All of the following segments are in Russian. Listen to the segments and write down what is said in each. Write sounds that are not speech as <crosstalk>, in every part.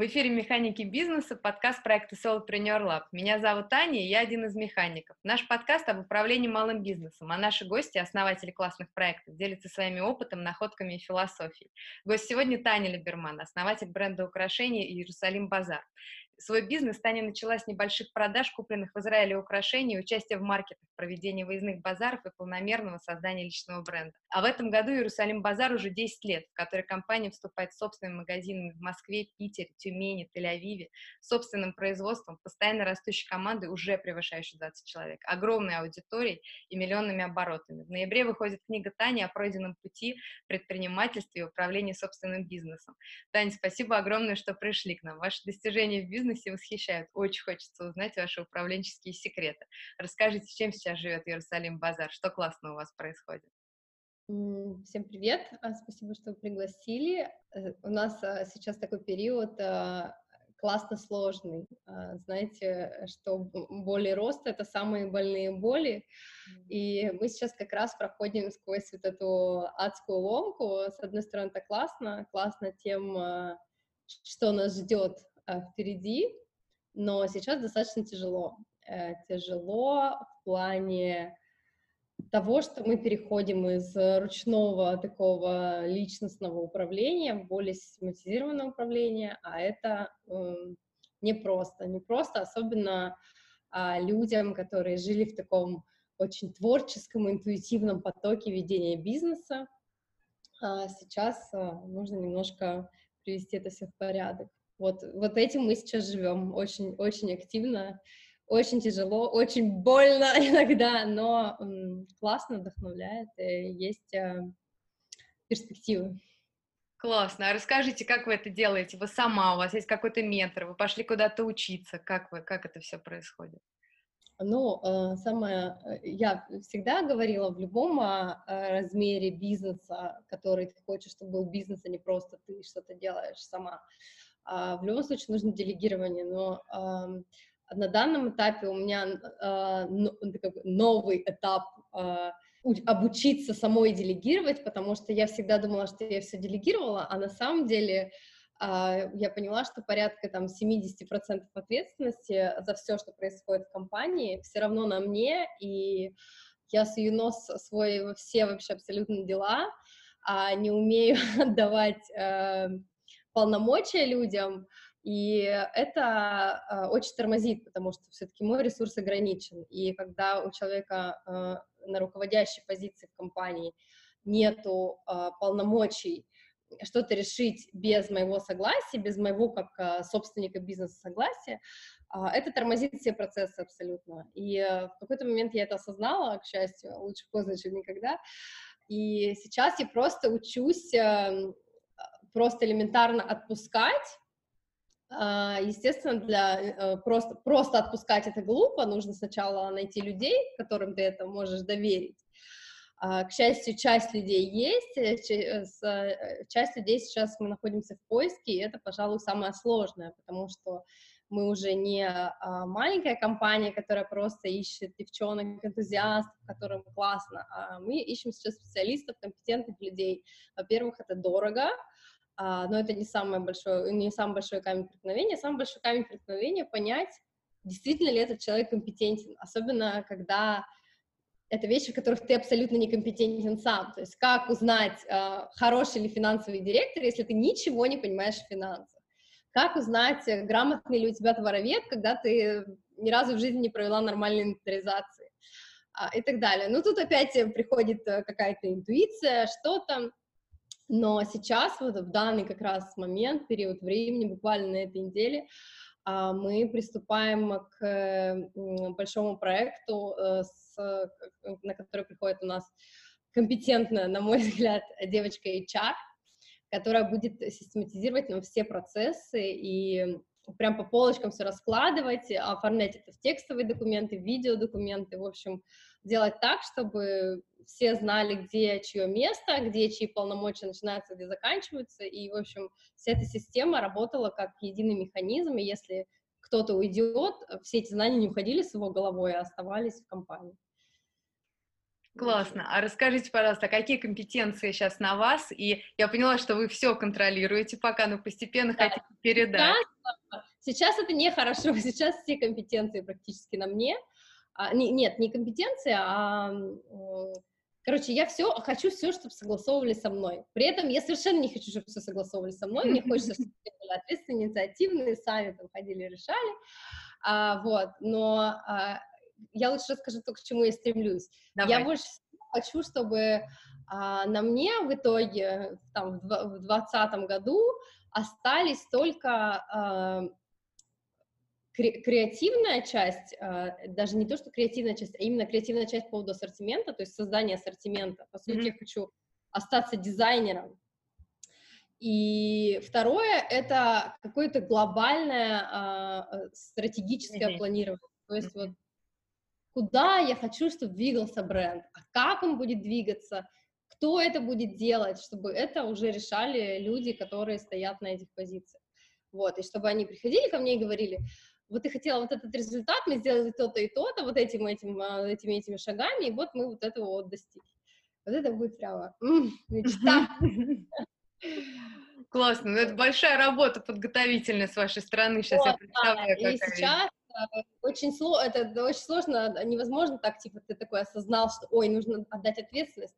В эфире «Механики бизнеса», подкаст проекта Solopreneur Lab. Меня зовут Таня, и я один из механиков. Наш подкаст об управлении малым бизнесом, а наши гости, основатели классных проектов, делятся своими опытом, находками и философией. Гость сегодня Таня Либерман, основатель бренда украшений «Иерусалим Базар». Свой бизнес Таня начала с небольших продаж, купленных в Израиле украшений, участия в маркетах, проведения выездных базаров и планомерного создания личного бренда. А в этом году Иерусалим Базар уже 10 лет, в который компания вступает с собственными магазинами в Москве, Питере, Тюмени, Тель-Авиве, собственным производством, постоянно растущей командой, уже превышающей 20 человек, огромной аудиторией и миллионными оборотами. В ноябре выходит книга Тани о пройденном пути предпринимательстве и управлении собственным бизнесом. Таня, спасибо огромное, что пришли к нам. Ваши достижения в бизнесе бизнесе восхищают. Очень хочется узнать ваши управленческие секреты. Расскажите, чем сейчас живет Иерусалим Базар, что классно у вас происходит? Всем привет, а, спасибо, что пригласили. Э, у нас а, сейчас такой период а, классно сложный. Знаете, что боли роста — это самые больные боли, и мы сейчас как раз проходим сквозь вот эту адскую ломку. С одной стороны, это классно, классно тем, что нас ждет впереди, но сейчас достаточно тяжело. Э, тяжело в плане того, что мы переходим из ручного такого личностного управления в более систематизированное управление, а это э, непросто. Непросто, особенно э, людям, которые жили в таком очень творческом, интуитивном потоке ведения бизнеса. А сейчас э, нужно немножко привести это все в порядок. Вот, вот этим мы сейчас живем очень, очень активно, очень тяжело, очень больно <laughs> иногда, но м, классно, вдохновляет, и есть э, перспективы. Классно. А расскажите, как вы это делаете? Вы сама, у вас есть какой-то ментор, вы пошли куда-то учиться, как вы, как это все происходит? Ну, э, самое, э, я всегда говорила, в любом а, э, размере бизнеса, который ты хочешь, чтобы был бизнес, а не просто ты что-то делаешь сама, в любом случае нужно делегирование, но на данном этапе у меня а, новый этап а, обучиться самой делегировать, потому что я всегда думала, что я все делегировала, а на самом деле я поняла, что порядка там 70% ответственности за все, что происходит в компании, все равно на мне, и я сую нос свой во все вообще абсолютно дела, а не умею <laughs> отдавать полномочия людям, и это э, очень тормозит, потому что все-таки мой ресурс ограничен. И когда у человека э, на руководящей позиции в компании нету э, полномочий что-то решить без моего согласия, без моего как собственника бизнеса согласия, это тормозит все процессы абсолютно. И э, в какой-то момент я это осознала, к счастью, лучше поздно, чем никогда. И сейчас я просто учусь э, просто элементарно отпускать, а, Естественно, для э, просто, просто отпускать это глупо, нужно сначала найти людей, которым ты это можешь доверить. А, к счастью, часть людей есть, э, э, часть людей сейчас мы находимся в поиске, и это, пожалуй, самое сложное, потому что мы уже не а, маленькая компания, которая просто ищет девчонок, энтузиастов, которым классно, а мы ищем сейчас специалистов, компетентных людей. Во-первых, это дорого, но это не самое большое, не самый большой камень преткновения. Самый большой камень преткновения — понять, действительно ли этот человек компетентен, особенно когда это вещи, в которых ты абсолютно некомпетентен сам. То есть как узнать, э, хороший ли финансовый директор, если ты ничего не понимаешь в финансах? Как узнать, э, грамотный ли у тебя товаровед, когда ты ни разу в жизни не провела нормальной инвентаризации? А, и так далее. Ну, тут опять приходит э, какая-то интуиция, что-то, но сейчас, вот в данный как раз момент, период времени, буквально на этой неделе, а, мы приступаем к большому проекту, э, на который приходит у нас компетентная, на мой <laughs> взгляд, девочка HR, которая будет систематизировать нам все процессы и прям по полочкам все раскладывать, оформлять это в текстовые документы, видеодокументы, в общем, делать так, чтобы все знали, где чье место, где чьи полномочия начинаются, где заканчиваются, и, в общем, вся эта система работала как единый механизм, и если кто-то уйдет, все эти знания не уходили с его головой, а оставались в компании. Классно. А расскажите, пожалуйста, какие компетенции сейчас на вас? И я поняла, что вы все контролируете, пока, но постепенно да. хотите передать. Сейчас, сейчас это нехорошо, <laughs> сейчас все компетенции практически на мне. А, не, нет, не компетенции, а Короче, я все хочу все, чтобы согласовывали со мной. При этом я совершенно не хочу, чтобы все согласовывали со мной. Мне хочется, чтобы все были ответственные, инициативные, сами там ходили, решали. А, вот, но а, я лучше расскажу то, к чему я стремлюсь. Давай. Я больше хочу, чтобы а, на мне в итоге там, в 2020 году остались только а, креативная часть, а, даже не то, что креативная часть, а именно креативная часть по поводу ассортимента, то есть создание ассортимента. По сути, mm-hmm. я хочу остаться дизайнером. И второе — это какое-то глобальное а, стратегическое mm-hmm. планирование. То есть mm-hmm. вот куда я хочу, чтобы двигался бренд, а как он будет двигаться, кто это будет делать, чтобы это уже решали люди, которые стоят на этих позициях. Вот, и чтобы они приходили ко мне и говорили, вот ты хотела вот этот результат, мы сделали то-то и то-то, вот этим, этим, а, этими, этими шагами, и вот мы вот этого вот достигли. Вот это будет прямо м-м, мечта. Классно, ну это большая работа подготовительная с вашей стороны, сейчас вот, я представляю, да. И сейчас очень сложно, это очень сложно, невозможно так, типа, ты такой осознал, что, ой, нужно отдать ответственность,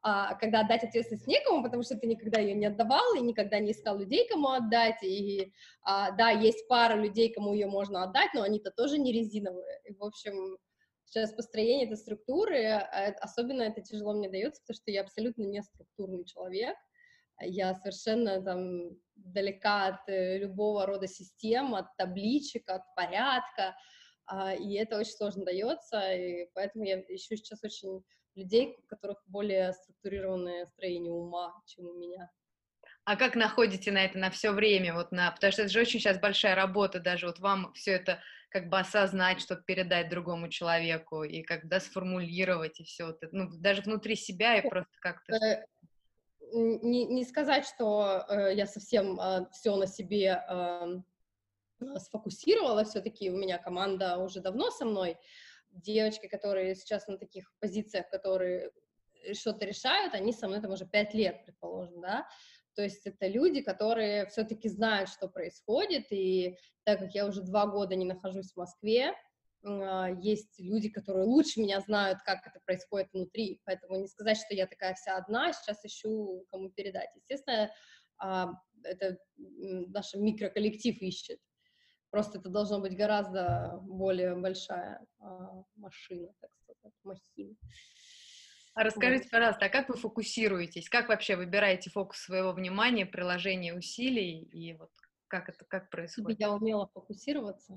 а, когда отдать ответственность некому, потому что ты никогда ее не отдавал и никогда не искал людей, кому отдать, и а, да, есть пара людей, кому ее можно отдать, но они-то тоже не резиновые, и, в общем, сейчас построение этой структуры, а, особенно это тяжело мне дается, потому что я абсолютно не структурный человек, я совершенно там далека от э, любого рода систем, от табличек, от порядка, а, и это очень сложно дается, и поэтому я ищу сейчас очень людей, у которых более структурированное строение ума, чем у меня. А как находите на это на все время, вот на, потому что это же очень сейчас большая работа, даже вот вам все это как бы осознать, чтобы передать другому человеку и когда сформулировать и все это, ну даже внутри себя и просто как-то. Э, не, не сказать, что э, я совсем э, все на себе э, сфокусировала, все-таки у меня команда уже давно со мной, девочки, которые сейчас на таких позициях, которые что-то решают, они со мной там уже пять лет, предположим, да, то есть это люди, которые все-таки знают, что происходит, и так как я уже два года не нахожусь в Москве, есть люди, которые лучше меня знают, как это происходит внутри, поэтому не сказать, что я такая вся одна, сейчас ищу, кому передать. Естественно, а, это наш микроколлектив ищет, просто это должно быть гораздо более большая а, машина, так сказать, махина. А расскажите, вот. пожалуйста, а как вы фокусируетесь? Как вообще выбираете фокус своего внимания, приложение усилий и вот как это как происходит? Я умела фокусироваться,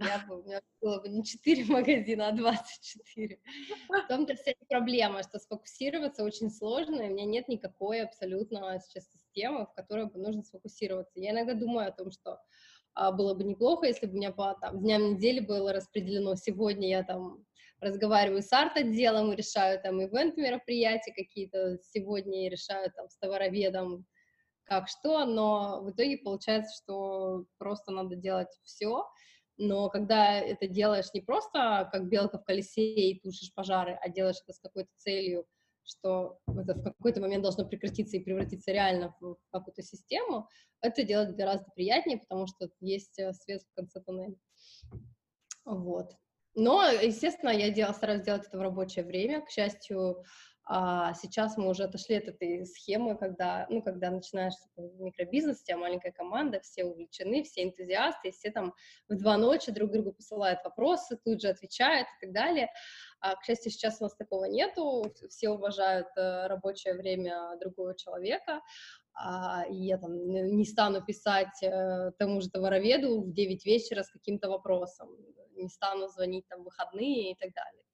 я бы, у меня было бы не 4 <laughs> магазина, а 24. В том-то вся проблема, что сфокусироваться очень сложно, и у меня нет никакой абсолютно сейчас системы, в которой бы нужно сфокусироваться. Я иногда думаю о том, что а, было бы неплохо, если бы у меня по там, дням недели было распределено, сегодня я там разговариваю с арт-отделом и решаю там ивент мероприятия какие-то, сегодня я решаю там с товароведом как что, но в итоге получается, что просто надо делать все, но когда это делаешь не просто как белка в колесе и тушишь пожары, а делаешь это с какой-то целью, что это в какой-то момент должно прекратиться и превратиться реально в какую-то систему, это делать гораздо приятнее, потому что есть э, свет в конце туннеля. Вот. Но, естественно, я дел, стараюсь делать это в рабочее время. К счастью, а сейчас мы уже отошли от этой схемы, когда, ну, когда начинаешь микробизнес, у тебя маленькая команда, все увлечены, все энтузиасты, и все там в два ночи друг другу посылают вопросы, тут же отвечают и так далее. А, к счастью, сейчас у нас такого нету, все уважают э, рабочее время другого человека, а, я там не стану писать э, тому же товароведу в 9 вечера с каким-то вопросом, не стану звонить там в выходные и так далее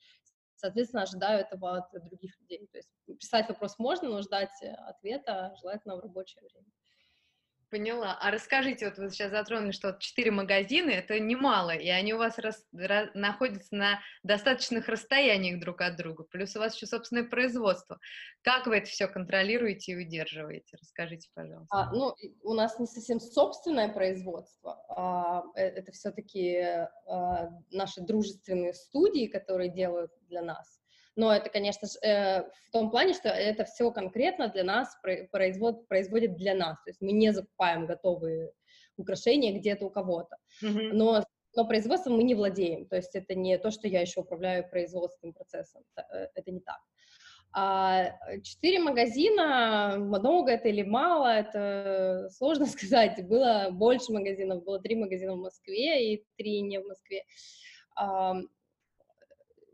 соответственно, ожидаю этого от других людей. То есть писать вопрос можно, но ждать э, ответа желательно в рабочее время. Поняла. А расскажите, вот вы сейчас затронули, что четыре магазина, это немало, и они у вас рас, ra, находятся на достаточных расстояниях друг от друга, плюс у вас еще собственное производство. Как вы это все контролируете и удерживаете? Расскажите, пожалуйста. А, ну, у нас не совсем собственное производство, а, э, это все-таки а, наши дружественные студии, которые делают для нас. Но это, конечно же, э, в том плане, что это все конкретно для нас производ, производит для нас, то есть мы не закупаем готовые украшения где-то у кого-то, mm-hmm. но но производством мы не владеем, то есть это не то, что я еще управляю производственным процессом, э, это не так. А четыре магазина, много это или мало, это сложно <laughs> сказать. Было больше магазинов, было три магазина в Москве и три не в Москве.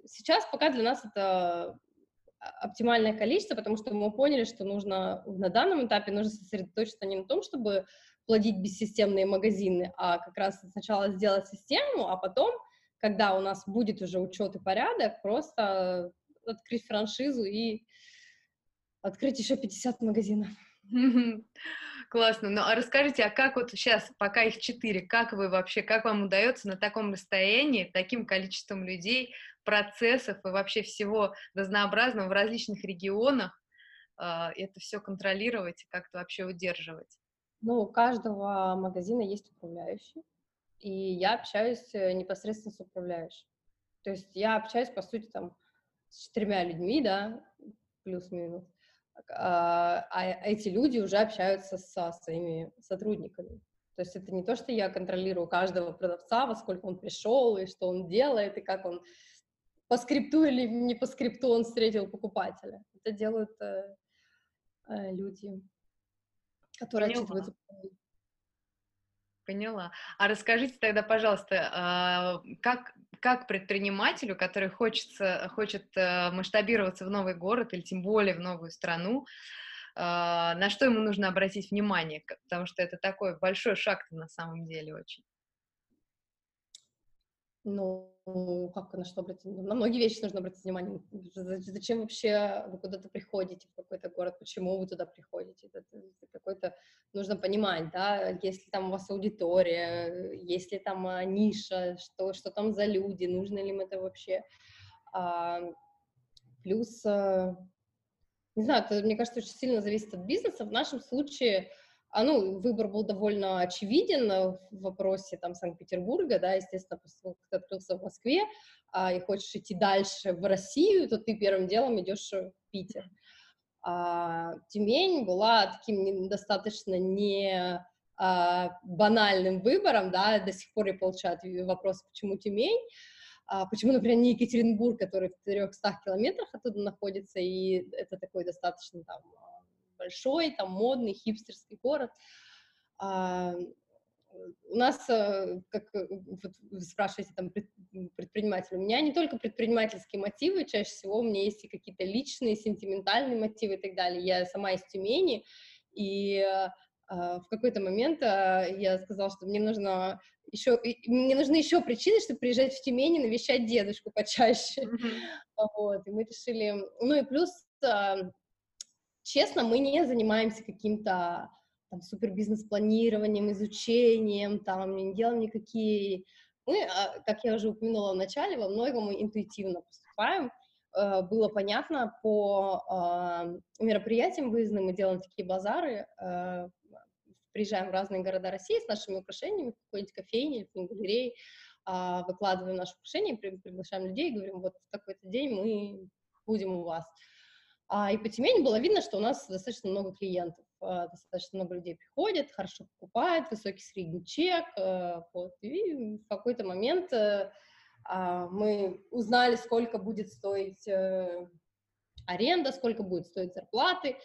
Сейчас пока для нас это оптимальное количество, потому что мы поняли, что нужно на данном этапе нужно сосредоточиться не на том, чтобы плодить бессистемные магазины, а как раз сначала сделать систему, а потом, когда у нас будет уже учет и порядок, просто открыть франшизу и открыть еще 50 магазинов. Классно. Ну, а расскажите, а как вот сейчас, пока их четыре, как вы вообще, как вам удается на таком расстоянии, таким количеством людей, процессов и вообще всего разнообразного в различных регионах э, это все контролировать и как-то вообще удерживать? Ну, у каждого магазина есть управляющий, и я общаюсь э, непосредственно с управляющим. То есть я общаюсь, по сути, там, с четырьмя людьми, да, плюс-минус, а, а эти люди уже общаются со своими сотрудниками. То есть это не то, что я контролирую каждого продавца, во сколько он пришел, и что он делает, и как он по скрипту или не по скрипту он встретил покупателя. Это делают э, э, люди, которые Поняла. отчитываются. Поняла. А расскажите тогда, пожалуйста, а, как как предпринимателю, который хочется, хочет э, масштабироваться в новый город или тем более в новую страну, а, на что ему нужно обратить внимание, потому что это такой большой шаг на самом деле очень. Ну, как на что обратить? На многие вещи нужно обратить внимание. Зачем вообще вы куда-то приходите в какой-то город? Почему вы туда приходите? Это какой-то нужно понимать, да, если там у вас аудитория, если там а, ниша, что, что там за люди, нужно ли им это вообще. А, плюс, а, не знаю, это, мне кажется, очень сильно зависит от бизнеса. В нашем случае а, ну, выбор был довольно очевиден в вопросе там Санкт-Петербурга, да, естественно, после того, как ты открылся в Москве, а, и хочешь идти дальше в Россию, то ты первым делом идешь в Питер. А, Тюмень была таким достаточно не а, банальным выбором, да, до сих пор я получаю вопрос, почему Тюмень, а, почему, например, не Екатеринбург, который в 400 километрах оттуда находится, и это такой достаточно там большой, там модный, хипстерский город. А, у нас, э, как э, вот вы спрашиваете, там, предприниматель, у меня не только предпринимательские мотивы, чаще всего у меня есть и какие-то личные, сентиментальные мотивы и так далее. Я сама из Тюмени, и Uh, в какой-то момент uh, я сказала, что мне нужно еще, мне нужны еще причины, чтобы приезжать в Тюмень и навещать дедушку почаще. Mm-hmm. Вот, и мы решили, ну и плюс uh, честно, мы не занимаемся каким-то там супер бизнес-планированием, изучением, там не делаем никакие... Мы, а, как я уже упомянула в начале, во многом мы интуитивно поступаем. Э, было понятно по а, мероприятиям выездным, мы делаем такие базары, э, приезжаем в разные города России с нашими украшениями, в какой-нибудь кофейне, в галерее, а, выкладываем наши украшения, приглашаем людей, говорим, вот в такой-то день мы будем у вас. А, и по Тюмени было видно, что у нас достаточно много клиентов, а, достаточно много людей приходят, хорошо покупают, высокий средний чек, а, вот, и в какой-то момент э, а, мы узнали, сколько будет стоить э, аренда, сколько будет стоить зарплаты,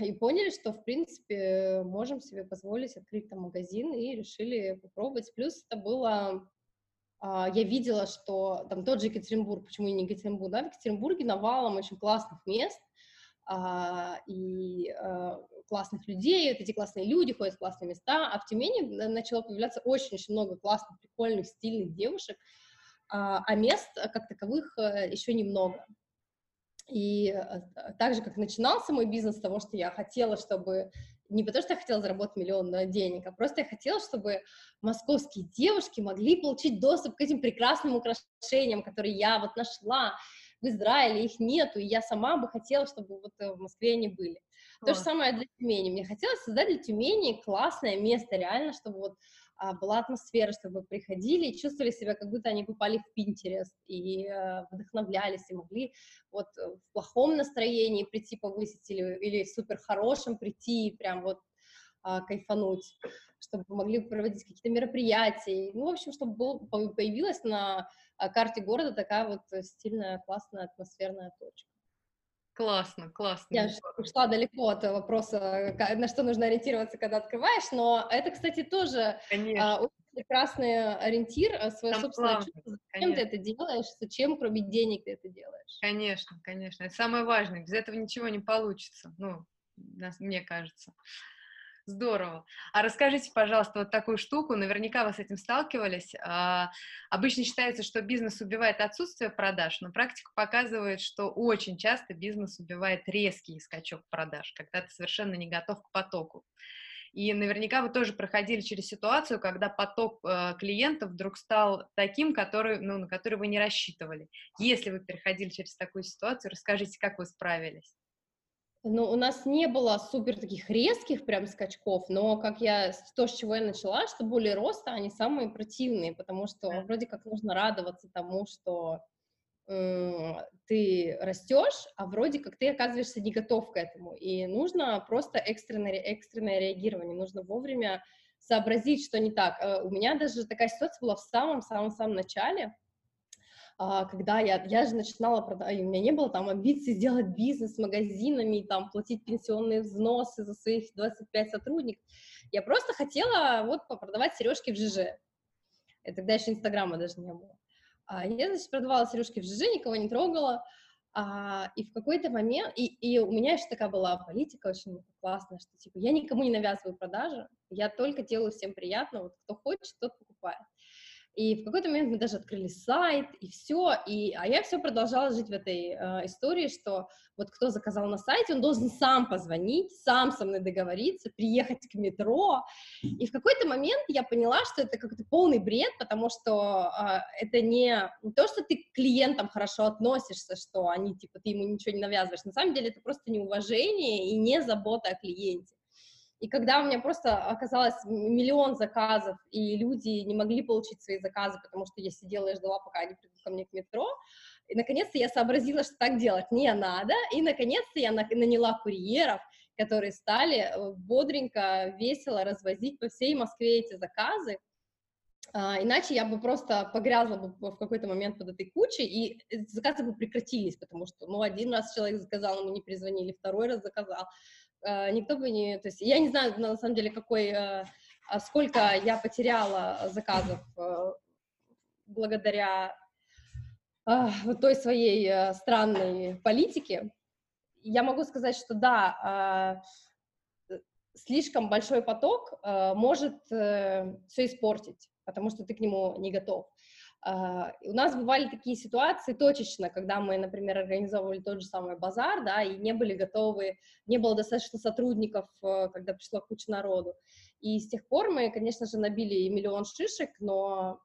и поняли, что, в принципе, можем себе позволить открыть там магазин и решили попробовать. Плюс это было я видела, что там тот же Екатеринбург, почему не Екатеринбург, да, в Екатеринбурге навалом очень классных мест а, и а, классных людей, вот эти классные люди ходят в классные места, а в Тюмени начало появляться очень-очень много классных, прикольных, стильных девушек, а, а мест как таковых э, еще немного. И э, так же, как начинался мой бизнес с того, что я хотела, чтобы не потому, что я хотела заработать миллион денег, а просто я хотела, чтобы московские девушки могли получить доступ к этим прекрасным украшениям, которые я вот нашла в Израиле, их нету, и я сама бы хотела, чтобы вот э, в Москве они были. То же самое для Тюмени. Мне хотелось создать для Тюмени классное место, реально, чтобы вот а, была атмосфера, чтобы приходили и чувствовали себя, как будто они попали в Пинтерест, и э, вдохновлялись, и могли вот в плохом настроении прийти повысить или, или в супер хорошем прийти и прям вот а, кайфануть, чтобы могли проводить какие-то мероприятия, ну, в общем, чтобы был, появилась на а, карте города такая вот стильная, классная, атмосферная точка. Классно, классно. Я ушла далеко от вопроса, на что нужно ориентироваться, когда открываешь, но это, кстати, тоже а, очень прекрасный ориентир, а, свое Там собственное плавно, чувство, зачем конечно. ты это делаешь, зачем, кроме денег, ты это делаешь. Конечно, конечно, это самое важное, без этого ничего не получится, ну, мне кажется. Здорово. А расскажите, пожалуйста, вот такую штуку, наверняка вы с этим сталкивались. А, обычно считается, что бизнес убивает отсутствие продаж, но практика показывает, что очень часто бизнес убивает резкий скачок продаж, когда ты совершенно не готов к потоку. И наверняка вы тоже проходили через ситуацию, когда поток э, клиентов вдруг стал таким, который, ну, на который вы не рассчитывали. Если вы переходили через такую ситуацию, расскажите, как вы справились. Ну, у нас не было супер таких резких прям скачков, но как я, то, с чего я начала, что боли роста, они самые противные, потому что да. вроде как нужно радоваться тому, что э, ты растешь, а вроде как ты оказываешься не готов к этому, и нужно просто экстренное, экстренное реагирование, нужно вовремя сообразить, что не так. Э, у меня даже такая ситуация была в самом-самом-самом начале, когда я, я же начинала продавать, у меня не было там амбиций сделать бизнес с магазинами, там, платить пенсионные взносы за своих 25 сотрудников. Я просто хотела вот продавать сережки в ЖЖ. И тогда еще Инстаграма даже не было. А я, значит, продавала сережки в ЖЖ, никого не трогала. А, и в какой-то момент, и, и у меня еще такая была политика очень классная, что типа я никому не навязываю продажи, я только делаю всем приятно, вот кто хочет, тот покупает. И в какой-то момент мы даже открыли сайт, и все, и, а я все продолжала жить в этой э, истории, что вот кто заказал на сайте, он должен сам позвонить, сам со мной договориться, приехать к метро, и в какой-то момент я поняла, что это какой-то полный бред, потому что э, это не, не то, что ты к клиентам хорошо относишься, что они, типа, ты ему ничего не навязываешь, на самом деле это просто неуважение и не забота о клиенте. И когда у меня просто оказалось миллион заказов, и люди не могли получить свои заказы, потому что я сидела и ждала, пока они придут ко мне к метро, и наконец-то я сообразила, что так делать не надо, и наконец-то я наняла курьеров, которые стали э, бодренько, весело развозить по всей Москве эти заказы, а, иначе я бы просто погрязла бы в какой-то момент под этой кучей, и заказы бы прекратились, потому что, ну, один раз человек заказал, ему не перезвонили, второй раз заказал, никто бы не... То есть я не знаю, на самом деле, какой... Э, а сколько я потеряла заказов э, благодаря вот той своей странной политике. Я могу сказать, что да, слишком большой поток может все испортить, потому что ты к нему не готов. Uh, у нас бывали такие ситуации точечно, когда мы, например, организовывали тот же самый базар, да, и не были готовы, не было достаточно сотрудников, uh, когда пришла куча народу. И с тех пор мы, конечно же, набили миллион шишек, но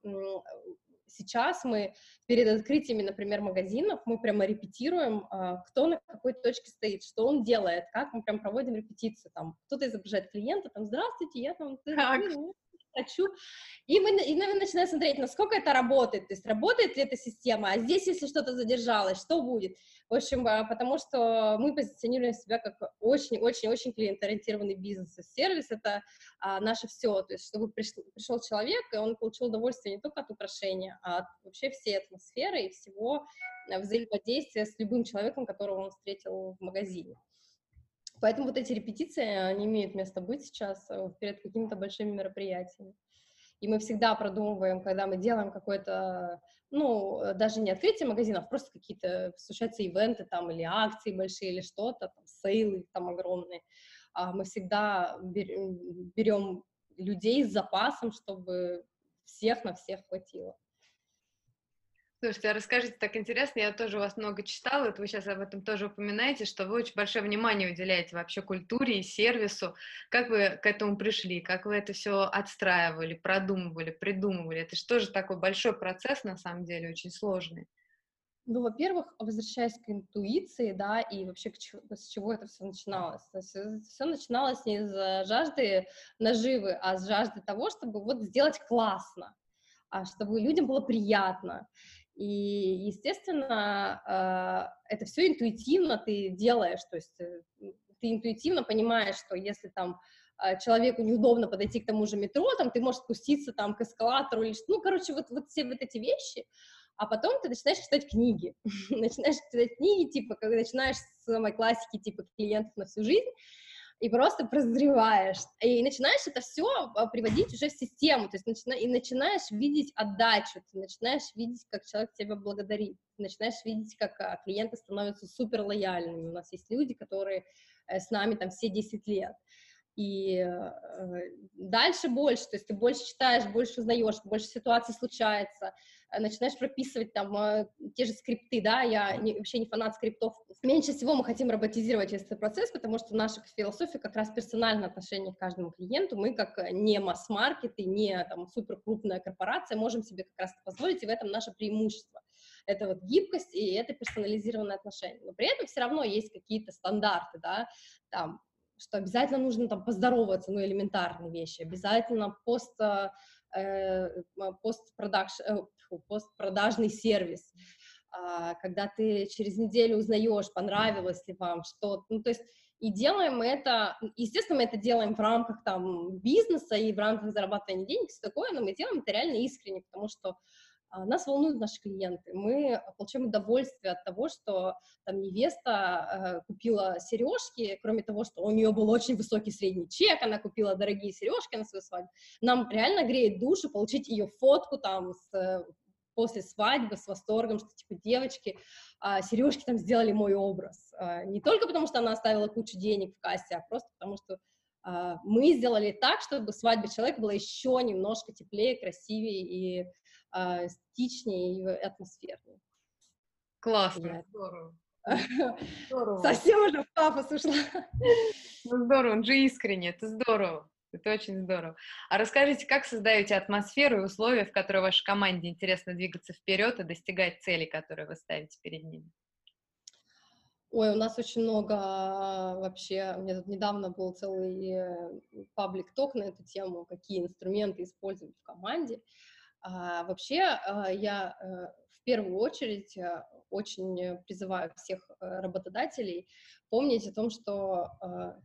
сейчас мы перед открытиями, например, магазинов, мы прямо репетируем, uh, кто на какой точке стоит, что он делает, как мы прям проводим репетицию, там, кто-то изображает клиента, там, здравствуйте, я там, хочу. И мы, и мы начинаем смотреть, насколько это работает, то есть работает ли эта система, а здесь, если что-то задержалось, что будет? В общем, а, потому что мы позиционируем себя как очень-очень-очень клиент-ориентированный бизнес. Сервис — это а, наше все, то есть чтобы пришел, пришел человек, и он получил удовольствие не только от украшения, а от вообще всей атмосферы и всего а, взаимодействия с любым человеком, которого он встретил в магазине. Поэтому вот эти репетиции, они имеют место быть сейчас э, перед какими-то большими мероприятиями. И мы всегда продумываем, когда мы делаем какое-то, ну, даже не открытие магазинов, просто какие-то, случаются ивенты там, или акции большие, или что-то, там, сейлы там огромные. А мы всегда берем людей с запасом, чтобы всех на всех хватило. Слушайте, а расскажите, так интересно, я тоже вас много читала, вот вы сейчас об этом тоже упоминаете, что вы очень большое внимание уделяете вообще культуре и сервису. Как вы к этому пришли? Как вы это все отстраивали, продумывали, придумывали? Это же тоже такой большой процесс, на самом деле, очень сложный. Ну, во-первых, возвращаясь к интуиции, да, и вообще к чего, с чего это все начиналось. Все, все начиналось не из жажды наживы, а с жажды того, чтобы вот сделать классно, а чтобы людям было приятно. И, естественно, э, это все интуитивно ты делаешь, то есть э, ты интуитивно понимаешь, что если там э, человеку неудобно подойти к тому же метро, там ты можешь спуститься там к эскалатору или ну, короче, вот, вот все вот эти вещи, а потом ты начинаешь читать книги, <laughs> начинаешь читать книги, типа, когда начинаешь с самой классики, типа, клиентов на всю жизнь, и просто прозреваешь, и начинаешь это все а, приводить уже в систему, то есть начина, и начинаешь видеть отдачу, ты начинаешь видеть, как человек тебя благодарит, ты начинаешь видеть, как а, клиенты становятся супер лояльными, у нас есть люди, которые э, с нами там все 10 лет, и э, дальше больше, то есть ты больше читаешь, больше узнаешь, больше ситуаций случается, Э, начинаешь прописывать там э, те же скрипты, да, я не, вообще не фанат скриптов. Меньше всего мы хотим роботизировать этот процесс, потому что наша философия как раз персональное отношение к каждому клиенту. Мы как э, не масс-маркет и не там супер крупная корпорация можем себе как раз позволить, и в этом наше преимущество. Это вот гибкость и это персонализированное отношение. Но при этом все равно есть какие-то стандарты, да, там, что обязательно нужно там поздороваться, ну, элементарные вещи, обязательно пост Э, постпродакш, э, постпродажный сервис, а, когда ты через неделю узнаешь, понравилось ли вам что ну, то есть и делаем мы это, естественно, мы это делаем в рамках там бизнеса и в рамках зарабатывания денег, все такое, но мы делаем это реально искренне, потому что а, нас волнуют наши клиенты. Мы получаем удовольствие от того, что там невеста э, купила сережки, кроме того, что у нее был очень высокий средний чек, она купила дорогие сережки на свою свадьбу. Нам реально греет душу получить ее фотку там с э, после свадьбы с восторгом, что типа девочки, а, сережки там сделали мой образ. А, не только потому, что она оставила кучу денег в кассе, а просто потому, что а, мы сделали так, чтобы свадьба человека была еще немножко теплее, красивее и а, эстетичнее и атмосфернее. Классно, здорово. <laughs> здорово. Совсем уже в пафос ушла. Ну, здорово, он же искренне, это здорово. Это очень здорово. А расскажите, как создаете атмосферу и условия, в которые вашей команде интересно двигаться вперед и достигать целей, которые вы ставите перед ними? Ой, у нас очень много а, вообще, у меня тут недавно был целый э, паблик-ток на эту тему, какие инструменты использовать в команде. А, вообще, а, я э, в первую очередь э, очень призываю всех э, работодателей помнить о том, что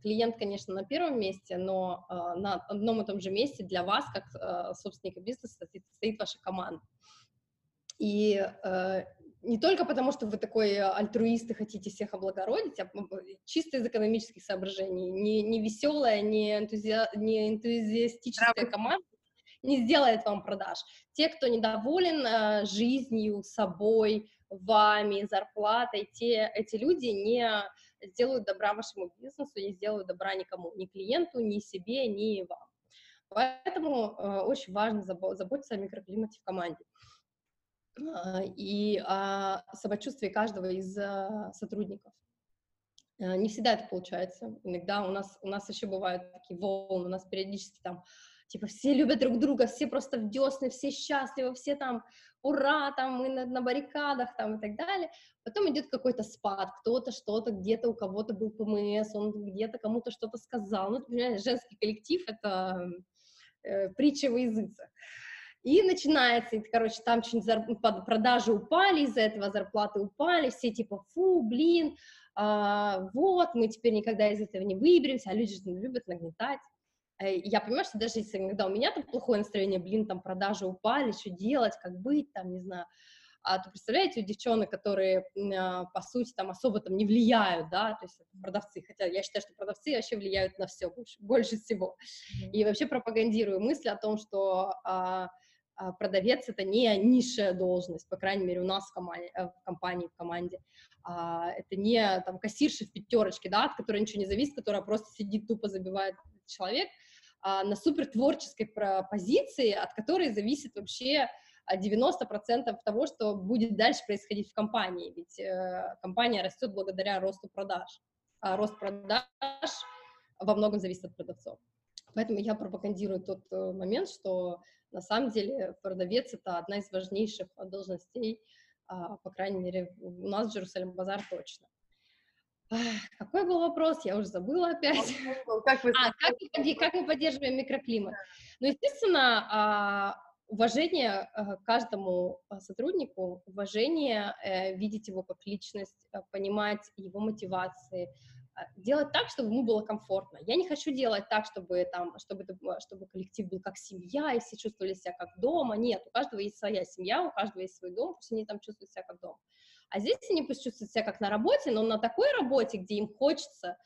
клиент, конечно, на первом месте, но на одном и том же месте для вас, как собственника бизнеса, стоит ваша команда. И не только потому, что вы такой альтруист и хотите всех облагородить, а чисто из экономических соображений. Не, не веселая, не, энтузи... не энтузиастическая команда не сделает вам продаж. Те, кто недоволен э, жизнью, собой, вами, зарплатой, те, эти люди не сделают добра вашему бизнесу, не сделают добра никому, ни клиенту, ни себе, ни вам. Поэтому э, очень важно заботиться о микроклимате в команде э, и о самочувствии каждого из э, сотрудников. Э, не всегда это получается. Иногда у нас, у нас еще бывают такие волны, у нас периодически там типа все любят друг друга, все просто в десны, все счастливы, все там ура, там мы на, на баррикадах там и так далее. Потом идет какой-то спад, кто-то что-то, где-то у кого-то был ПМС, он где-то кому-то что-то сказал. Ну, ты понимаешь, женский коллектив — это э, притча во языцах. И начинается, и, короче, там что-нибудь продажи упали, из-за этого зарплаты упали, все типа, фу, блин, а, вот, мы теперь никогда из этого не выберемся, а люди же любят нагнетать. Э, я понимаю, что даже если иногда у меня там плохое настроение, блин, там продажи упали, что делать, как быть, там, не знаю, а то представляете, у девчонок, которые, а, по сути, там особо там не влияют, да, то есть продавцы, хотя я считаю, что продавцы вообще влияют на все больше, больше всего. Mm-hmm. И вообще пропагандирую мысль о том, что а, а, продавец это не низшая должность, по крайней мере, у нас в, команде, э, в компании, в команде. А, это не там кассирша в пятерочке, да, от которой ничего не зависит, которая просто сидит, тупо забивает человек, на супер творческой позиции, от которой зависит вообще 90% того, что будет дальше происходить в компании, ведь э, компания растет благодаря росту продаж, а рост продаж во многом зависит от продавцов. Поэтому я пропагандирую тот э, момент, что на самом деле продавец — это одна из важнейших должностей а, по крайней мере, у нас в Джерусалем базар точно. Какой был вопрос? Я уже забыла опять. Как, вы... а, как, мы, как мы поддерживаем микроклимат? Ну, естественно, а, уважение э, каждому э, сотруднику, уважение, э, видеть его как личность, понимать его мотивации, делать так, чтобы ему было комфортно. Я не хочу делать так, чтобы там, чтобы, чтобы коллектив был как семья, и все чувствовали себя как дома. Нет, у каждого есть своя семья, у каждого есть свой дом, пусть они там чувствуют себя как дома. А здесь они пусть чувствуют себя как на работе, но на такой работе, где им хочется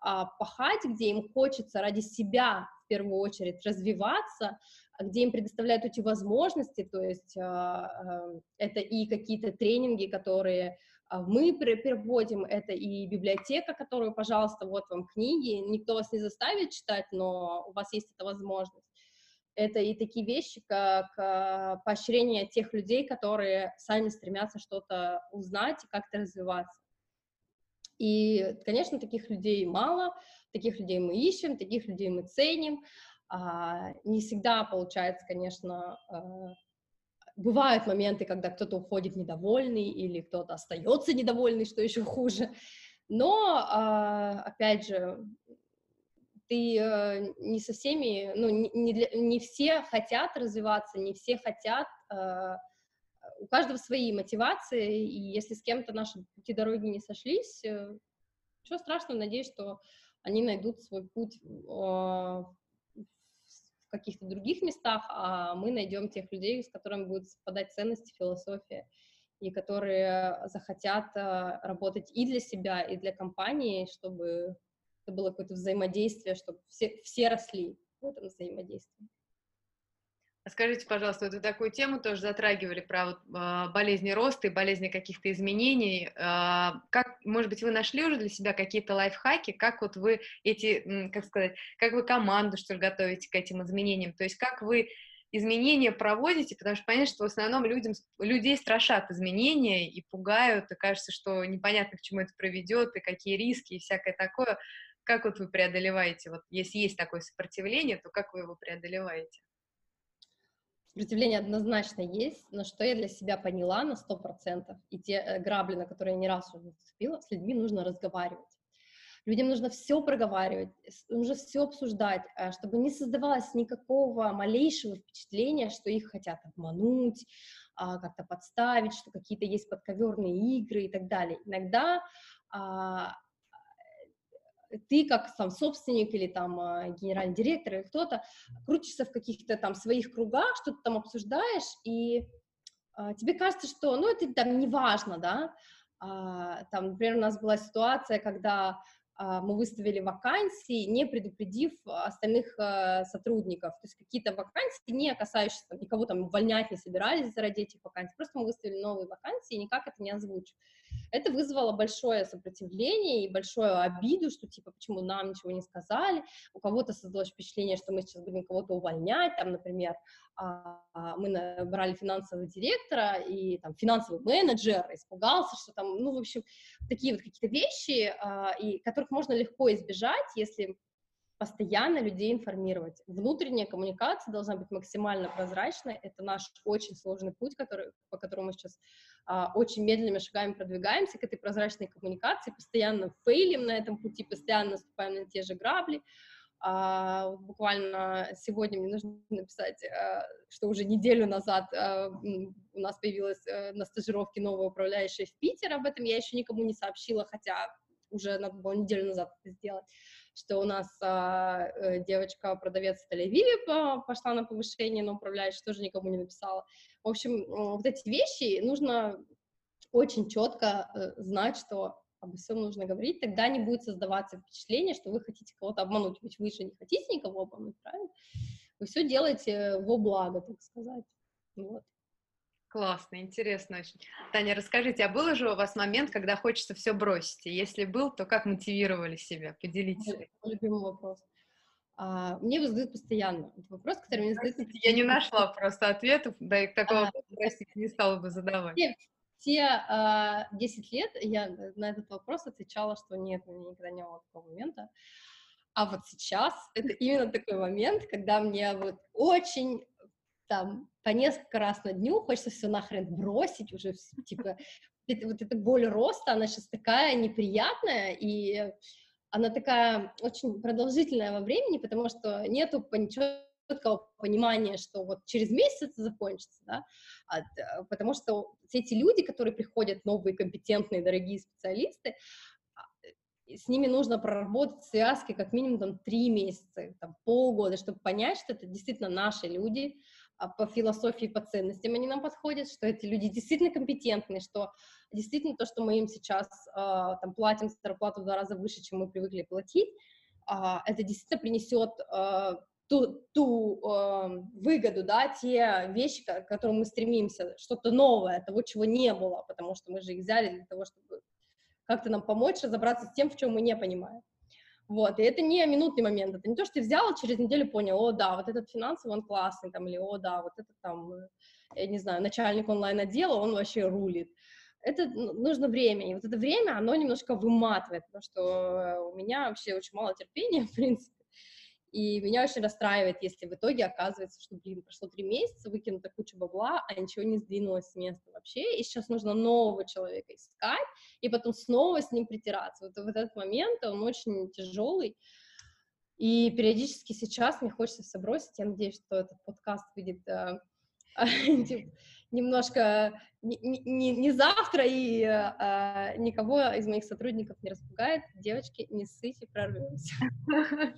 а, пахать, где им хочется ради себя в первую очередь развиваться, где им предоставляют эти возможности, то есть а, а, это и какие-то тренинги, которые а, мы переводим, это и библиотека, которую, пожалуйста, вот вам книги, никто вас не заставит читать, но у вас есть эта возможность. Это и такие вещи, как поощрение тех людей, которые сами стремятся что-то узнать и как-то развиваться. И, конечно, таких людей мало, таких людей мы ищем, таких людей мы ценим, а, не всегда получается, конечно, а, бывают моменты, когда кто-то уходит недовольный или кто-то остается недовольный, что еще хуже. Но, а, опять же, ты э, не со всеми, ну, не, для, не все хотят развиваться, не все хотят, у каждого свои мотивации, и если с кем-то наши пути дороги не сошлись, э, ничего страшного, надеюсь, что они найдут свой путь в каких-то других местах, а мы найдем тех людей, с которыми будут совпадать ценности, философия, и которые захотят э, работать и для себя, и для компании, чтобы это было какое-то взаимодействие, чтобы все, все росли в этом взаимодействии. Скажите, пожалуйста, вот вы такую тему тоже затрагивали про вот, э, болезни роста и болезни каких-то изменений. Э, как, может быть, вы нашли уже для себя какие-то лайфхаки, как вот вы эти, как сказать, как вы команду, что ли, готовите к этим изменениям? То есть как вы изменения проводите, потому что понятно, что в основном людям, людей страшат изменения и пугают, и кажется, что непонятно, к чему это приведет, и какие риски, и всякое такое. Как вот вы преодолеваете, вот если есть такое сопротивление, то как вы его преодолеваете? Сопротивление однозначно есть, но что я для себя поняла на 100%, и те э, грабли, на которые я не раз уже зацепила, с людьми нужно разговаривать. Людям нужно все проговаривать, нужно все обсуждать, э, чтобы не создавалось никакого малейшего впечатления, что их хотят обмануть, а, как-то подставить, что какие-то есть подковерные игры и так далее. Иногда а, ты как там собственник или там а, генеральный директор или кто-то крутишься в каких-то там своих кругах, что-то там обсуждаешь, и а, тебе кажется, что, ну, это там не важно, да, а, там, например, у нас была ситуация, когда а, мы выставили вакансии, не предупредив остальных а, сотрудников, то есть какие-то вакансии, не касающиеся, там, никого там увольнять не собирались заради этих вакансий, просто мы выставили новые вакансии и никак это не озвучив. Это вызвало большое сопротивление и большую обиду, что типа, почему нам ничего не сказали, у кого-то создалось впечатление, что мы сейчас будем кого-то увольнять, там, например, а, мы набрали финансового директора, и там финансовый менеджер испугался, что там, ну, в общем, такие вот какие-то вещи, а, и которых можно легко избежать, если постоянно людей информировать. Внутренняя коммуникация должна быть максимально прозрачной. Это наш очень сложный путь, который, по которому мы сейчас а, очень медленными шагами продвигаемся к этой прозрачной коммуникации, постоянно фейлим на этом пути, постоянно наступаем на те же грабли. А, буквально сегодня мне нужно написать, а, что уже неделю назад а, у нас появилась а, на стажировке новая управляющая в Питер, об этом я еще никому не сообщила, хотя уже надо было неделю назад это сделать что у нас а, э, девочка-продавец в Тель-Авиве пошла на повышение, но управляющая тоже никому не написала. В общем, вот эти вещи нужно очень четко э, знать, что обо всем нужно говорить, тогда не будет создаваться впечатление, что вы хотите кого-то обмануть, ведь вы же не хотите никого обмануть, правильно? Вы все делаете во благо, так сказать. Вот. Классно, интересно очень. Таня, расскажите, а был же у вас момент, когда хочется все бросить? И если был, то как мотивировали себя? Поделитесь. Мой любимый вопрос. А, мне его задают постоянно. Это вопрос, который мне задают постоянно. Я не нашла просто ответов, да и такого, а, простите, не стала бы задавать. Все, все а, 10 лет я на этот вопрос отвечала, что нет, у меня никогда не было такого момента. А вот сейчас это именно такой момент, когда мне вот очень там по несколько раз на дню, хочется все нахрен бросить уже, типа, вот эта боль роста, она сейчас такая неприятная, и она такая очень продолжительная во времени, потому что нету четкого понимания, что вот через месяц это закончится, да, а, потому что все эти люди, которые приходят, новые, компетентные, дорогие специалисты, с ними нужно проработать связки как минимум там три месяца, там полгода, чтобы понять, что это действительно наши люди, а по философии, по ценностям они нам подходят, что эти люди действительно компетентны, что действительно то, что мы им сейчас э, там платим зарплату в два раза выше, чем мы привыкли платить, э, это действительно принесет ту, ту выгоду, да, те вещи, к которым мы стремимся, что-то новое, того, чего не было, потому что мы же их взяли для того, чтобы как-то нам помочь разобраться с тем, в чем мы не понимаем. Вот, и это не минутный момент, это не то, что ты взял, через неделю понял, о, да, вот этот финансовый, он классный, там, или, о, да, вот этот там, э, я не знаю, начальник онлайн-отдела, он вообще рулит. Это нужно время, и вот это время, оно немножко выматывает, потому что э, у меня вообще очень мало терпения, <laughs> в принципе, и меня очень расстраивает, если в итоге оказывается, что, блин, прошло три месяца, выкинута куча бабла, а ничего не сдвинулось с места вообще, и сейчас нужно нового человека искать, и потом снова с ним притираться. Вот, вот этот момент, он очень тяжелый, и периодически сейчас мне хочется все бросить, я надеюсь, что этот подкаст выйдет э, <laughs> немножко не, не, не завтра и а, никого из моих сотрудников не распугает. Девочки, не ссыте, прорвемся. <laughs>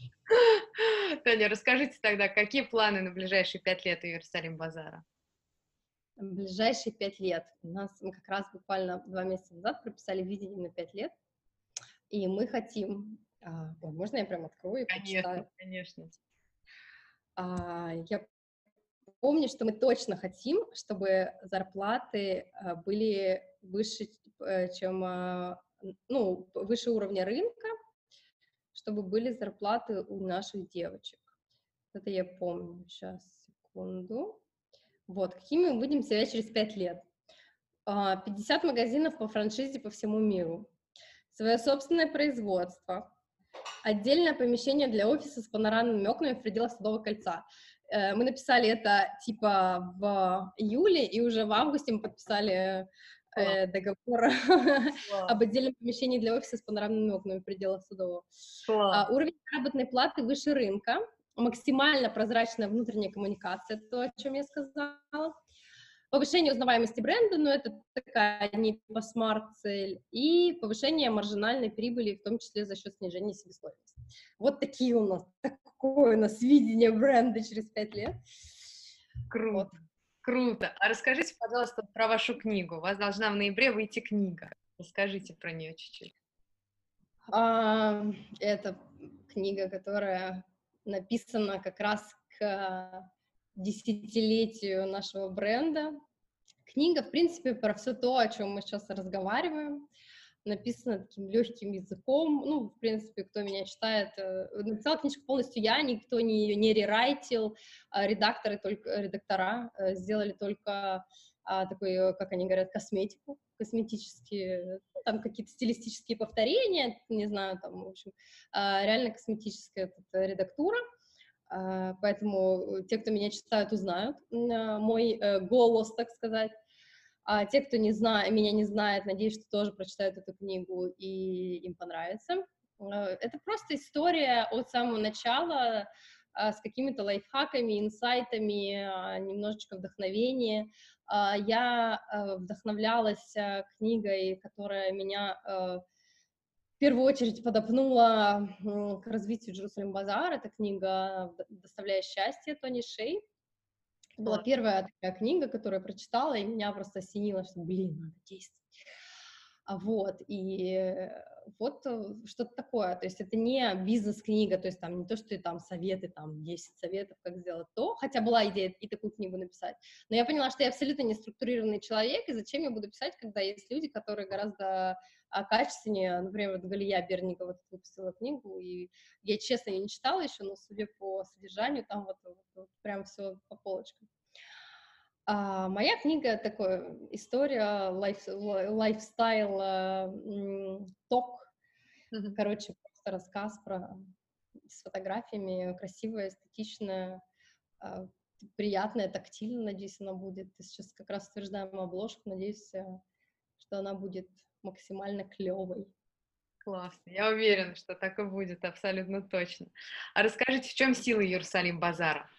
Таня, расскажите тогда, какие планы на ближайшие пять лет у Иерусалим Базара? Ближайшие пять лет. У нас мы как раз буквально два месяца назад прописали видение на пять лет, и мы хотим... А, можно я прям открою и конечно, прочитаю? Конечно, а, Я помню, что мы точно хотим, чтобы зарплаты а, были выше, э, чем, а, ну, выше уровня рынка, чтобы были зарплаты у наших девочек. Это я помню. Сейчас, секунду. Вот, какими мы будем себя через пять лет. 50 а, магазинов по франшизе по всему миру, свое собственное производство, отдельное помещение для офиса с панорамными окнами в пределах Садового кольца. Э, мы написали это типа в июле, и уже в августе мы подписали э, договор <laughs> об отдельном помещении для офиса с панорамными окнами в пределах Судового. А, уровень заработной платы выше рынка, максимально прозрачная внутренняя коммуникация, то, о чем я сказала. Повышение узнаваемости бренда, но это такая не по смарт-цель, и повышение маржинальной прибыли, в том числе за счет снижения себестоимости. Вот такие у нас, такое у нас видение бренда через пять лет. Круто. Вот. Круто. А расскажите, пожалуйста, про вашу книгу. У вас должна в ноябре выйти книга. Расскажите про нее чуть-чуть. А, это книга, которая написана как раз к десятилетию нашего бренда. Книга, в принципе, про все то, о чем мы сейчас разговариваем, написана таким легким языком. Ну, в принципе, кто меня читает, э, написала книжку полностью я, никто не ее не рерайтил, а редакторы только, редактора э, сделали только а, такой, э, как они говорят, косметику, косметические, там какие-то стилистические повторения, не знаю, там, в общем, а, реально косметическая редактура. А, поэтому те, кто меня читают, узнают мой э, голос, так сказать. А те, кто не знает, меня не знает, надеюсь, что тоже прочитают эту книгу и им понравится. А, это просто история от самого начала а, с какими-то лайфхаками, инсайтами, немножечко вдохновения. Я э, вдохновлялась э, книгой, которая меня в первую очередь подопнула к развитию Джерусалим Базар. Это книга «Доставляя счастье» Тони Шей. Это была первая такая книга, которую я прочитала, и меня просто осенило, что, блин, надо действовать. А вот, и вот э, что-то такое, то есть это не бизнес-книга, то есть там не то, что ты там советы, там 10 советов, как сделать то, хотя была идея и такую книгу написать, но я поняла, что я абсолютно не структурированный человек, и зачем я буду писать, когда есть люди, которые гораздо а, качественнее, например, вот Галия Берникова вот выпустила книгу, и я, честно, ее не читала еще, но, судя по содержанию, там вот, вот, вот прям все по полочкам. А моя книга такая история, лайф, лайфстайл, э, ток, mm-hmm. короче, просто рассказ про с фотографиями, красивая, эстетичная, а, приятная, тактильная, надеюсь, она будет. Сейчас как раз утверждаем обложку, надеюсь, э, что она будет максимально клевой. Классно, я уверена, что так и будет, абсолютно точно. А расскажите, в чем сила Иерусалим Базара?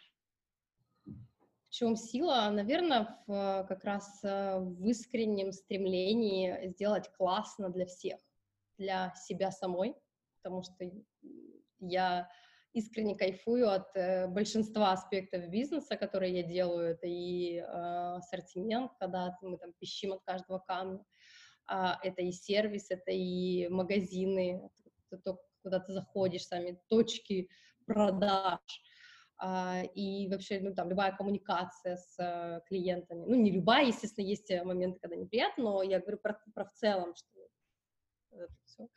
Чем сила? Наверное, в, как раз э, в искреннем стремлении сделать классно для всех, для себя самой, потому что я искренне кайфую от э, большинства аспектов бизнеса, которые я делаю. Это и э, ассортимент, когда мы там пищим от каждого камня, э, это и сервис, это и магазины, это то, куда ты заходишь, сами точки продаж, э, и вообще, ну, там, любая коммуникация с э, клиентами. Ну, не любая, естественно, есть моменты, когда неприятно, но я говорю про, про в целом, что это все,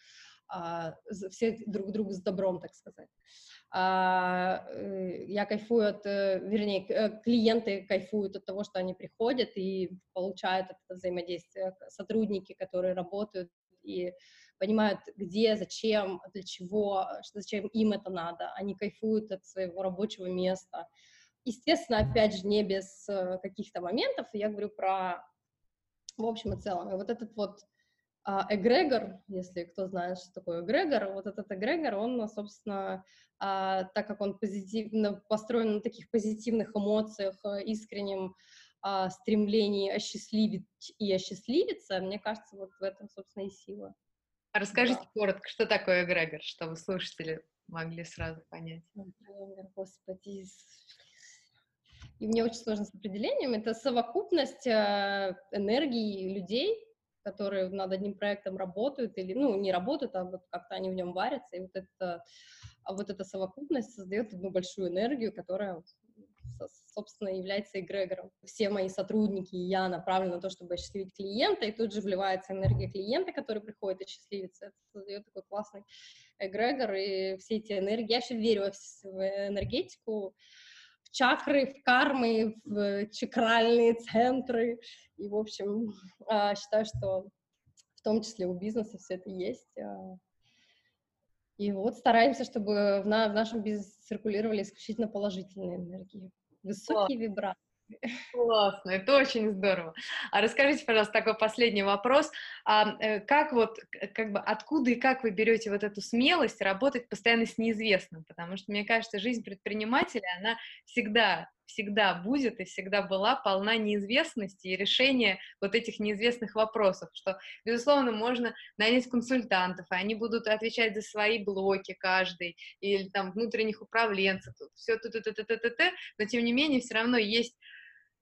а, все друг другу с добром, так сказать. А, э, я кайфую от, э, вернее, э, клиенты кайфуют от того, что они приходят и получают это взаимодействие, сотрудники, которые работают и понимают, где, зачем, для чего, зачем им это надо, они кайфуют от своего рабочего места. Естественно, опять же, не без каких-то моментов, я говорю про в общем и целом. И вот этот вот а эгрегор, если кто знает, что такое эгрегор, вот этот эгрегор, он, собственно, а, так как он позитивно построен на таких позитивных эмоциях, э, искреннем а, стремлении осчастливить и осчастливиться, мне кажется, вот в этом, собственно, и сила. А расскажите да. коротко, что такое эгрегор, чтобы слушатели могли сразу понять. Эгрегор, господи, и мне очень сложно с определением. Это совокупность э, энергии людей, которые над одним проектом работают, или, ну, не работают, а вот как-то они в нем варятся, и вот это, а вот эта совокупность создает одну большую энергию, которая собственно, является эгрегором. Все мои сотрудники и я направлены на то, чтобы осчастливить клиента, и тут же вливается энергия клиента, который приходит осчастливиться. Это создает такой классный эгрегор, и все эти энергии. Я вообще верю в энергетику, чакры, в кармы, в чакральные центры. И, в общем, <laughs> а, считаю, что в том числе у бизнеса все это есть. А. И вот стараемся, чтобы в, в нашем бизнесе циркулировали исключительно положительные энергии, высокие вибрации. <laughs> Классно, это очень здорово. А расскажите, пожалуйста, такой последний вопрос. А, э, как вот, как бы, откуда и как вы берете вот эту смелость работать постоянно с неизвестным? Потому что, мне кажется, жизнь предпринимателя, она всегда всегда будет и всегда была полна неизвестности и решения вот этих неизвестных вопросов, что, безусловно, можно нанять консультантов, и они будут отвечать за свои блоки каждый, или там внутренних управленцев, все т т т т т т т но тем не менее все равно есть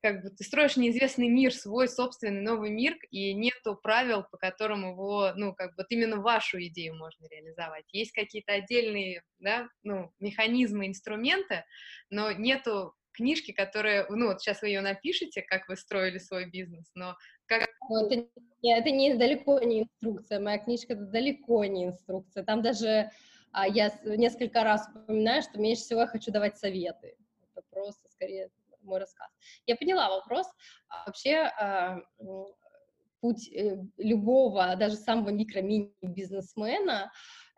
как бы ты строишь неизвестный мир, свой собственный новый мир, и нету правил, по которым его, ну, как бы именно вашу идею можно реализовать. Есть какие-то отдельные, да, ну, механизмы, инструменты, но нету книжки, которая, ну, вот сейчас вы ее напишете, как вы строили свой бизнес, но как... Ну, это, это не далеко не инструкция, моя книжка это далеко не инструкция, там даже а, я несколько раз упоминаю, что меньше всего я хочу давать советы, это просто скорее мой рассказ. Я поняла вопрос. А вообще а, путь э, любого, даже самого микро-мини-бизнесмена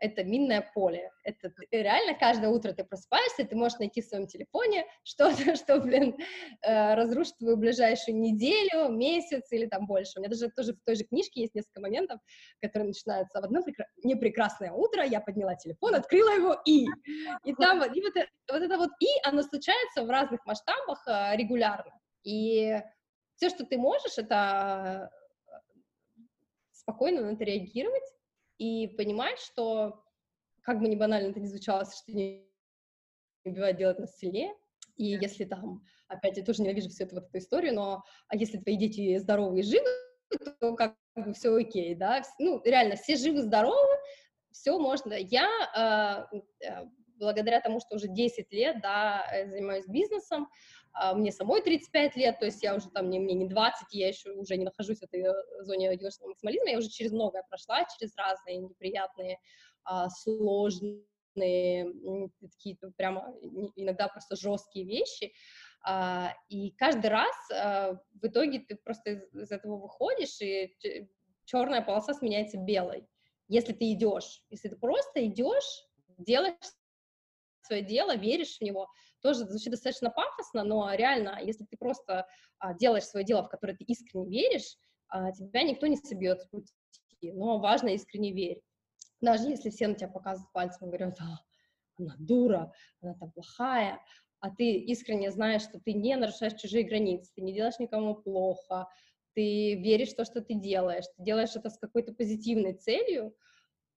это минное поле. Это реально каждое утро ты просыпаешься, ты можешь найти в своем телефоне <laughs> что-то, что, блин, э, разрушит твою ближайшую неделю, месяц или там больше. У меня даже тоже в той же книжке есть несколько моментов, которые начинаются в одно прекра... непрекрасное утро, я подняла телефон, открыла его и... И <laughs> там и вот, это, вот это вот и, оно случается в разных масштабах э, регулярно. И все, что ты можешь, это э, спокойно на это реагировать, и понимать, что, как бы ни банально это ни звучало, что не убивает делать нас сильнее, и если там, опять, я тоже ненавижу всю эту вот эту историю, но а если твои дети здоровы и живы, то как бы все окей, да, ну, реально, все живы, здоровы, все можно. Я, э, благодаря тому, что уже 10 лет, да, э, занимаюсь бизнесом, а, мне самой 35 лет, то есть я уже там, мне, мне не 20, я еще уже не нахожусь в этой э, зоне одиночного максимализма, я уже через многое прошла, через разные неприятные, а, сложные, такие прямо иногда просто жесткие вещи, а, и каждый раз в итоге ты просто из этого выходишь, и черная полоса сменяется белой, если ты идешь, если ты просто идешь, делаешь свое дело, веришь в него, тоже звучит достаточно пафосно, но реально, если ты просто а, делаешь свое дело, в которое ты искренне веришь, а, тебя никто не собьет с пути, но важно искренне верить. Даже если все на тебя показывают пальцем и говорят, а, она дура, она там плохая, а ты искренне знаешь, что ты не нарушаешь чужие границы, ты не делаешь никому плохо, ты веришь в то, что ты делаешь, ты делаешь это с какой-то позитивной целью,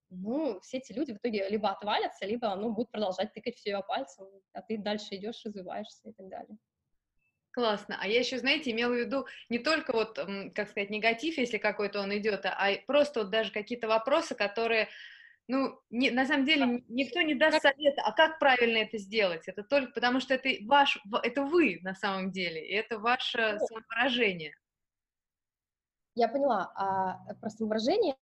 ну, все эти люди в итоге либо отвалятся, либо, ну, будут продолжать тыкать в себя пальцем, а ты дальше идешь, развиваешься и так далее. Классно. А я еще, знаете, имела в виду не только вот, как сказать, негатив, если какой-то он идет, а просто вот даже какие-то вопросы, которые, ну, не, на самом деле никто не даст совета, а как правильно это сделать? Это только потому, что это ваш, это вы на самом деле, и это ваше ну, самовыражение. Я поняла. А про самовыражение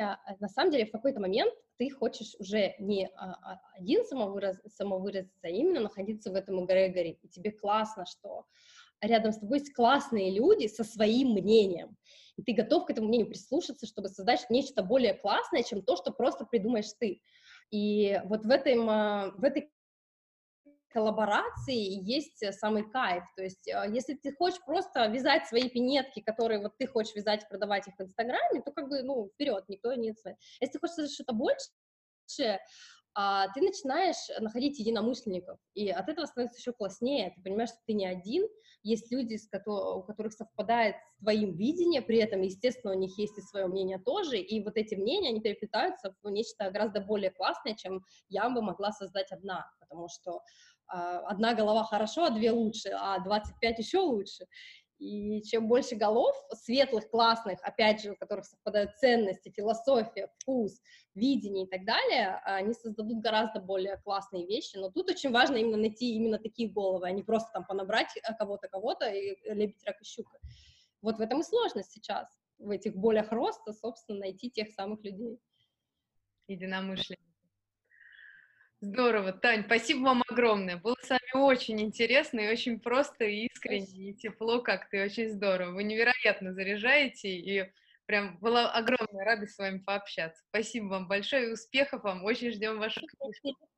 на самом деле в какой-то момент ты хочешь уже не а, а, один самовыраз, самовыразиться, а именно находиться в этом эгрегоре, и тебе классно, что рядом с тобой есть классные люди со своим мнением, и ты готов к этому мнению прислушаться, чтобы создать нечто более классное, чем то, что просто придумаешь ты. И вот в, этом, в этой коллаборации есть э, самый кайф. То есть, э, если ты хочешь просто вязать свои пинетки, которые вот ты хочешь вязать продавать их в Инстаграме, то как бы, ну, вперед, никто не... Если ты хочешь что-то больше, а, ты начинаешь находить единомышленников, и от этого становится еще класснее. Ты понимаешь, что ты не один, есть люди, у которых совпадает с твоим видением, при этом, естественно, у них есть и свое мнение тоже, и вот эти мнения, они переплетаются в нечто гораздо более классное, чем я бы могла создать одна, потому что одна голова хорошо, а две лучше, а 25 еще лучше. И чем больше голов, светлых, классных, опять же, у которых совпадают ценности, философия, вкус, видение и так далее, они создадут гораздо более классные вещи. Но тут очень важно именно найти именно такие головы, а не просто там понабрать кого-то, кого-то и лебедь, рак и щука. Вот в этом и сложность сейчас, в этих болях роста, собственно, найти тех самых людей. Единомышленников. Здорово, Тань, спасибо вам огромное. Было с вами очень интересно и очень просто, и искренне, и тепло как-то, и очень здорово. Вы невероятно заряжаете, и прям была огромная радость с вами пообщаться. Спасибо вам большое, и успехов вам, очень ждем ваших книжек.